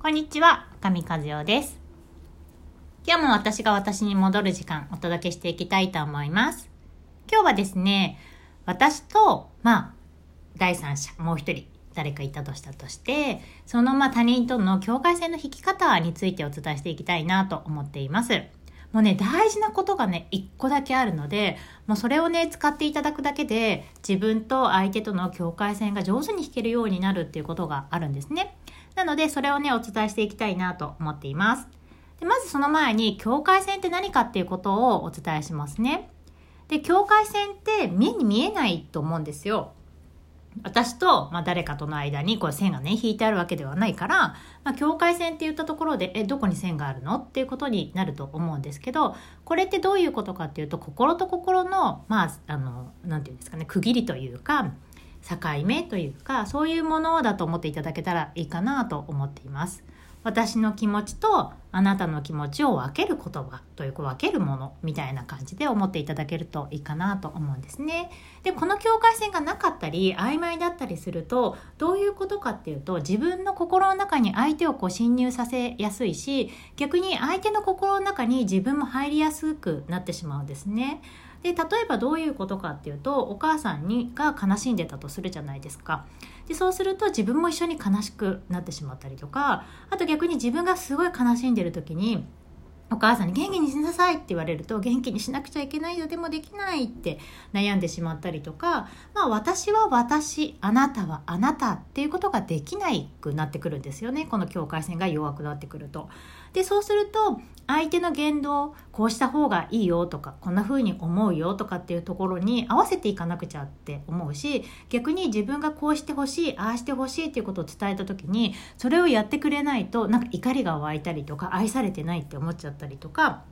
こんにちは、上和代です。今日も私が私に戻る時間お届けしていきたいと思います。今日はですね、私と、まあ、第三者、もう一人、誰かいたとしたとして、そのまあ他人との境界線の引き方についてお伝えしていきたいなと思っています。もうね、大事なことがね、一個だけあるので、もうそれをね、使っていただくだけで、自分と相手との境界線が上手に引けるようになるっていうことがあるんですね。なので、それをね、お伝えしていきたいなと思っています。でまずその前に、境界線って何かっていうことをお伝えしますね。で、境界線って目に見えないと思うんですよ。私と、まあ、誰かとの間にこう線がね引いてあるわけではないから、まあ、境界線って言ったところでえどこに線があるのっていうことになると思うんですけどこれってどういうことかっていうと心と心のまああのなんていうんですかね区切りというか境目というかそういうものだと思っていただけたらいいかなと思っています。私の気持ちとあなたの気持ちを分ける言葉というか分けるものみたいな感じで思っていただけるといいかなと思うんですね。でこの境界線がなかったり曖昧だったりするとどういうことかっていうと自分の心の中に相手をこう侵入させやすいし逆に相手の心の中に自分も入りやすくなってしまうんですね。で例えばどういうことかっていうとお母さんにが悲しんでたとするじゃないですか。でそうすると自分も一緒に悲しくなってしまったりとかあと逆に自分がすごい悲しんでる時にお母さんに元気にしなさいって言われると元気にしなくちゃいけないよでもできないって悩んでしまったりとか、まあ、私は私あなたはあなたっていうことができないくなってくるんですよねこの境界線が弱くなってくると。でそうすると相手の言動こうした方がいいよとかこんな風に思うよとかっていうところに合わせていかなくちゃって思うし逆に自分がこうしてほしいああしてほしいっていうことを伝えた時にそれをやってくれないとなんか怒りが湧いたりとか愛されてないって思っちゃったりとか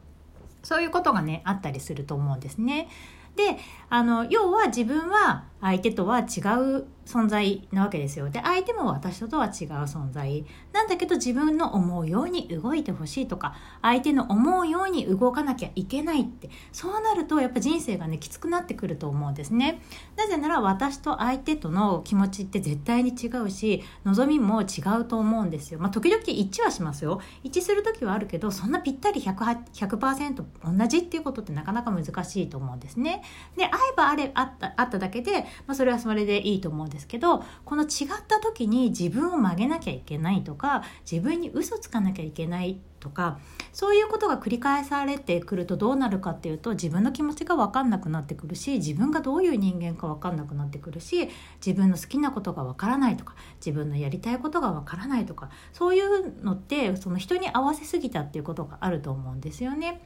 そういうことがねあったりすると思うんですね。であの要は自分は相手とは違う存在なわけですよ。で相手も私とは違う存在。なんだけど自分の思うように動いてほしいとか相手の思うように動かなきゃいけないって。そうなるとやっぱ人生がねきつくなってくると思うんですね。なぜなら私と相手との気持ちって絶対に違うし望みも違うと思うんですよ。まあ時々一致はしますよ。一致する時はあるけどそんなぴったり 100%, 100同じっていうことってなかなか難しいと思うんですね。で会えばあれあったあっただけで、まあ、それはそれでいいと思うんです。ですけどこの違った時に自分を曲げなきゃいけないとか自分に嘘つかなきゃいけないとかそういうことが繰り返されてくるとどうなるかっていうと自分の気持ちが分かんなくなってくるし自分がどういう人間か分かんなくなってくるし自分の好きなことが分からないとか自分のやりたいことが分からないとかそういうのってその人に合わせすぎたっていうことがあると思うんですよね。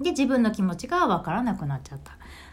で自分の気持ちが分からなくなっちゃった。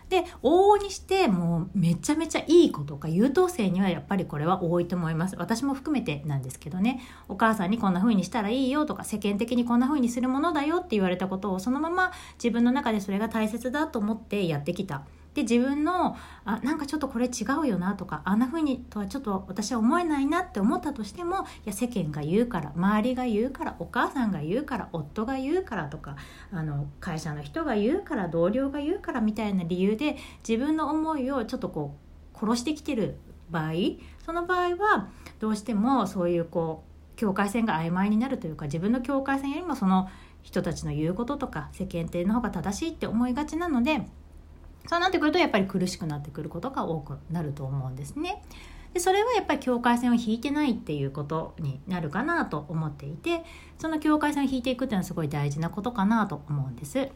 で往々にしてもうめちゃめちゃいい子とか優等生にはやっぱりこれは多いと思います。私も含めてなんですけどね。お母さんにこんな風にしたらいいよとか世間的にこんな風にするものだよって言われたことをそのまま自分の中でそれが大切だと思ってやってきた。で自分のあなんかちょっとこれ違うよなとかあんな風にとはちょっと私は思えないなって思ったとしてもいや世間が言うから周りが言うからお母さんが言うから夫が言うからとかあの会社の人が言うから同僚が言うからみたいな理由で自分の思いをちょっとこう殺してきてる場合その場合はどうしてもそういうこう境界線が曖昧になるというか自分の境界線よりもその人たちの言うこととか世間体の方が正しいって思いがちなのでそうなってくるとやっぱり苦しくなってくることが多くなると思うんですね。でそれはやっぱり境界線を引いてないっていうことになるかなと思っていてその境界線を引いていくっていうのはすごい大事なことかなと思うんです。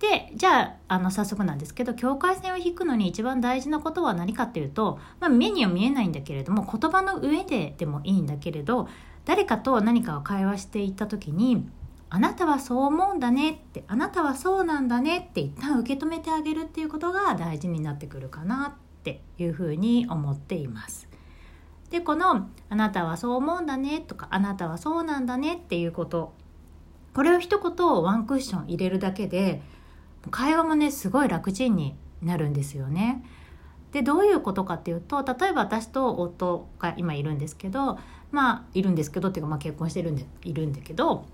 でじゃああの早速なんですけど境界線を引くのに一番大事なことは何かっていうと、まあ、目には見えないんだけれども言葉の上ででもいいんだけれど誰かと何かを会話していった時にあなたはそう思うんだねってあなたはそうなんだねって一旦受け止めてあげるっていうことが大事になってくるかなっていうふうに思っています。でこの「あなたはそう思うんだね」とか「あなたはそうなんだね」っていうことこれを一言ワンクッション入れるだけで会話もねすごい楽ちんになるんですよね。でどういうことかっていうと例えば私と夫が今いるんですけどまあいるんですけどっていうか、まあ、結婚してるんでいるんだけど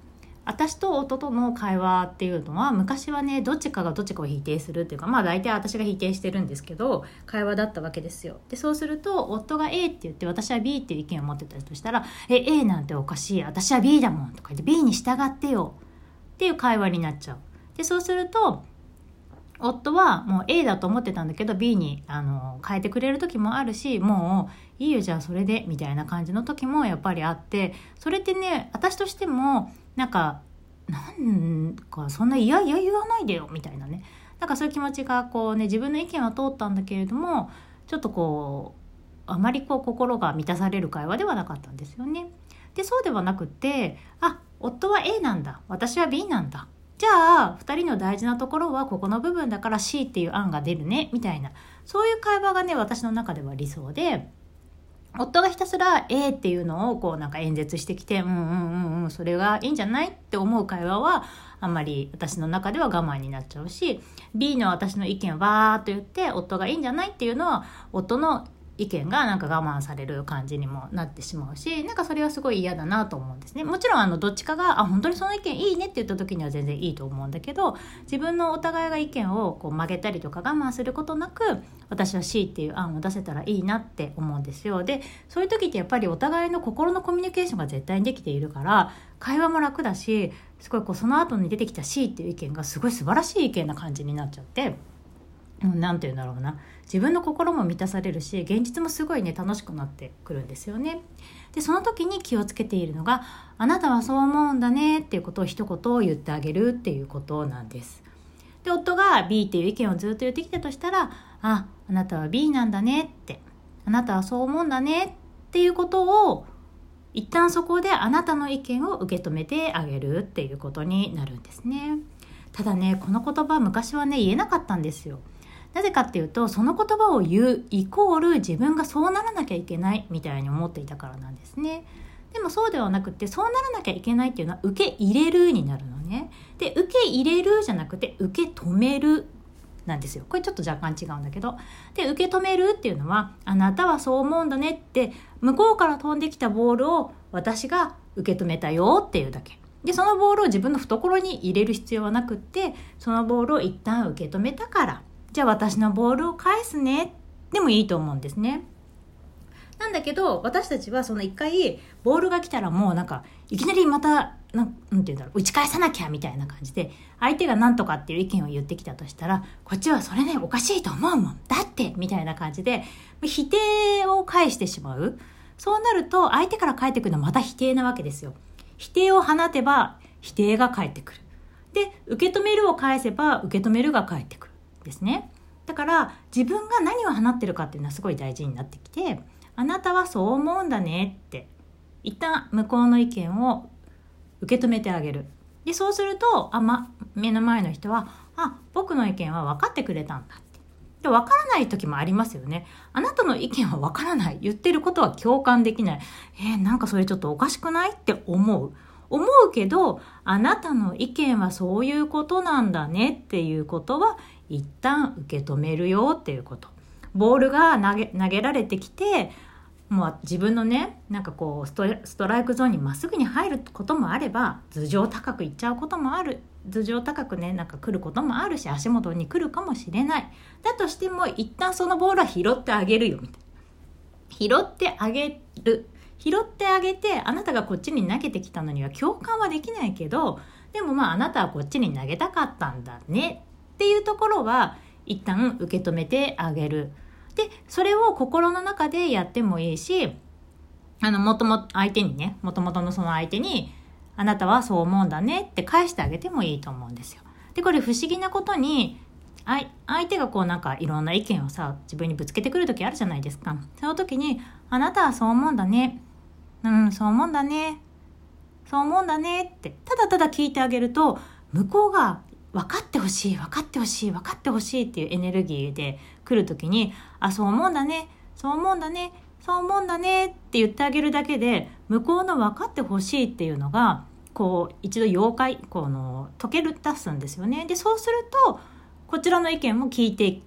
私と夫との会話っていうのは昔はねどっちかがどっちかを否定するっていうかまあ大体私が否定してるんですけど会話だったわけですよ。でそうすると夫が A って言って私は B っていう意見を持ってたとしたら「え A なんておかしい私は B だもん」とか言って「B に従ってよ」っていう会話になっちゃう。でそうすると夫はもう A だと思ってたんだけど B にあの変えてくれる時もあるしもういいよじゃあそれでみたいな感じの時もやっぱりあってそれってね私としてもなんかなんかそんないやいや言わないでよみたいなね。なんかそういう気持ちがこうね自分の意見は通ったんだけれどもちょっとこうあまりこう心が満たされる会話ではなかったんですよね。でそうではなくってあ夫は A なんだ。私は B なんだ。じゃあ2人の大事なところはここの部分だから C っていう案が出るねみたいな。そういう会話がね私の中では理想で夫がひたすら A っていうのをこうなんか演説してきて、うんうんうんうん、それがいいんじゃないって思う会話はあんまり私の中では我慢になっちゃうし、B の私の意見をわーっと言って夫がいいんじゃないっていうのは夫の意見がなんか我慢される感じにもなってしまうしなんかそれはすごい嫌だなと思うんですねもちろんあのどっちかがあ本当にその意見いいねって言った時には全然いいと思うんだけど自分のお互いが意見をこう曲げたりとか我慢することなく私は C っていう案を出せたらいいなって思うんですよでそういう時ってやっぱりお互いの心のコミュニケーションが絶対にできているから会話も楽だしすごいこうその後に出てきた C っていう意見がすごい素晴らしい意見な感じになっちゃって。何て言うんだろうな自分の心も満たされるし現実もすごいね楽しくなってくるんですよね。でその時に気をつけているのが「あなたはそう思うんだね」っていうことを一言言ってあげるっていうことなんです。で夫が B っていう意見をずっと言ってきたとしたら「ああなたは B なんだね」って「あなたはそう思うんだね」っていうことを一旦そこであなたの意見を受け止めてあげるっていうことになるんですね。ただねこの言葉昔はね言えなかったんですよ。なぜかっていうとその言葉を言うイコール自分がそうならなきゃいけないみたいに思っていたからなんですね。でもそうではなくてそうならなきゃいけないっていうのは受け入れるになるのね。で受け入れるじゃなくて受け止めるなんですよ。これちょっと若干違うんだけど。で、受け止めるっていうのは、あなたはそう思うんだねって、向こうから飛んできたボールを私が受け止めたよっていうだけ。で、そのボールを自分の懐に入れる必要はなくって、そのボールを一旦受け止めたから、じゃあ私のボールを返すね。でもいいと思うんですね。なんだけど私たちはその一回ボールが来たらもうなんかいきなりまたなんなんて言うんだろう。打ち返さなきゃみたいな感じで相手が何とかっていう意見を言ってきたとしたらこっちはそれねおかしいと思うもんだってみたいな感じで否定を返してしまう。そうなると相手から返ってくるのはまた否定なわけですよ。否定を放てば否定が返ってくる。で受け止めるを返せば受け止めるが返ってくる。ですね。だから自分が何を放ってるかっていうのはすごい大事になってきてあなたはそう思うんだねって一旦向こうの意見を受け止めてあげる。でそうするとあ、ま、目の前の人はあ僕の意見は分かってくれたんだって。で分からない時もありますよね。あなたの意見は分からない。言ってることは共感できない。えー、なんかそれちょっとおかしくない？って思う。思うけど、あなたの意見はそういうことなんだねっていうことは一旦受け止めるよっていうこと。ボールが投げ投げられてきてもう自分のねなんかこうストストライクゾーンにまっすぐに入ることもあれば頭上高くいっちゃうこともある。頭上高くねなんか来ることもあるし足元に来るかもしれない。だとしても一旦そのボールは拾ってあげるよみたいな。拾ってあげる。拾ってあげてあなたがこっちに投げてきたのには共感はできないけどでもまああなたはこっちに投げたかったんだね。っていうところは一旦受け止めてあげる。で、それを心の中でやってもいいし、あの、もとも、相手にね、もともとのその相手に、あなたはそう思うんだねって返してあげてもいいと思うんですよ。で、これ不思議なことに、相手がこうなんかいろんな意見をさ、自分にぶつけてくる時あるじゃないですか。その時に、あなたはそう思うんだね。うん、そう思うんだね。そう思うんだねって、ただただ聞いてあげると、向こうが分かってほしい分かってほしい分かってほしいっていうエネルギーで来る時にあそう思うんだねそう思うんだねそう思うんだねって言ってあげるだけで向こうの分かってほしいっていうのがこう一度妖怪この解ける出すんですよね。でそうするとこちらの意見も聞いて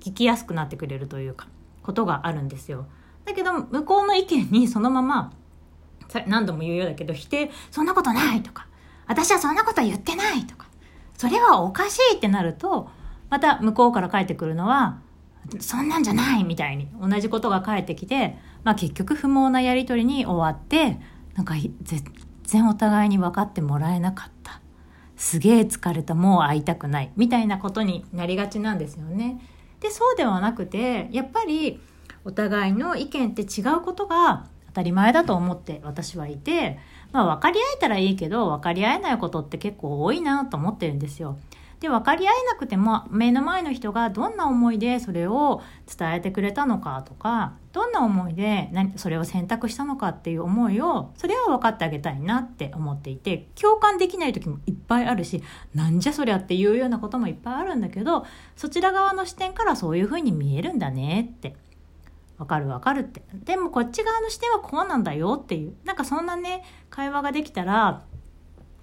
聞きやすくなってくれるというかことがあるんですよ。だけど向こうの意見にそのまま何度も言うようだけど否定そんなことないとか私はそんなこと言ってないとか、それはおかしいってなると、また向こうから帰ってくるのは、そんなんじゃないみたいに同じことが返ってきて、まあ結局不毛なやりとりに終わって、なんか全然お互いに分かってもらえなかった。すげえ疲れた、もう会いたくない。みたいなことになりがちなんですよね。で、そうではなくて、やっぱりお互いの意見って違うことが当たり前だと思って私はいて、まあ分かり合えたらいいけど分かり合えないことって結構多いなと思ってるんですよ。で、分かり合えなくても目の前の人がどんな思いでそれを伝えてくれたのかとか、どんな思いで何それを選択したのかっていう思いを、それは分かってあげたいなって思っていて、共感できない時もいっぱいあるし、なんじゃそりゃっていうようなこともいっぱいあるんだけど、そちら側の視点からそういうふうに見えるんだねって。わかるわかるって。でもこっち側の視点はこうなんだよっていう。なんかそんなね、会話ができたら、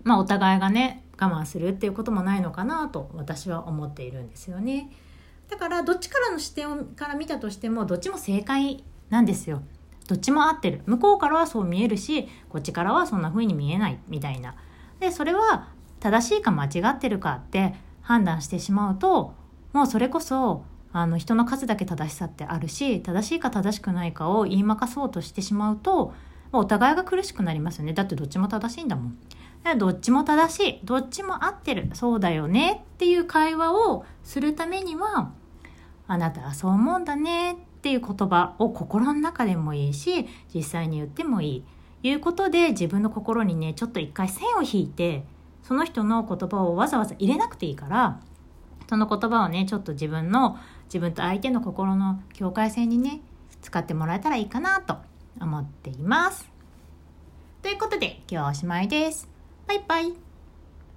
まあお互いがね、我慢するっていうこともないのかなと私は思っているんですよね。だからどっちからの視点から見たとしてもどっちも正解なんですよ。どっちも合ってる。向こうからはそう見えるし、こっちからはそんな風に見えないみたいな。で、それは正しいか間違ってるかって判断してしまうと、もうそれこそあの人の数だけ正しさってあるし正しいか正しくないかを言いまかそうとしてしまうとお互いが苦しくなりますよね。だってどっちも正しいんだもん。どっちも正しい。どっちも合ってる。そうだよねっていう会話をするためにはあなたはそう思うんだねっていう言葉を心の中でもいいし実際に言ってもいい。いうことで自分の心にねちょっと一回線を引いてその人の言葉をわざわざ入れなくていいからその言葉をねちょっと自分の自分と相手の心の境界線にね使ってもらえたらいいかなと思っています。ということで今日はおしまいです。バイバイ。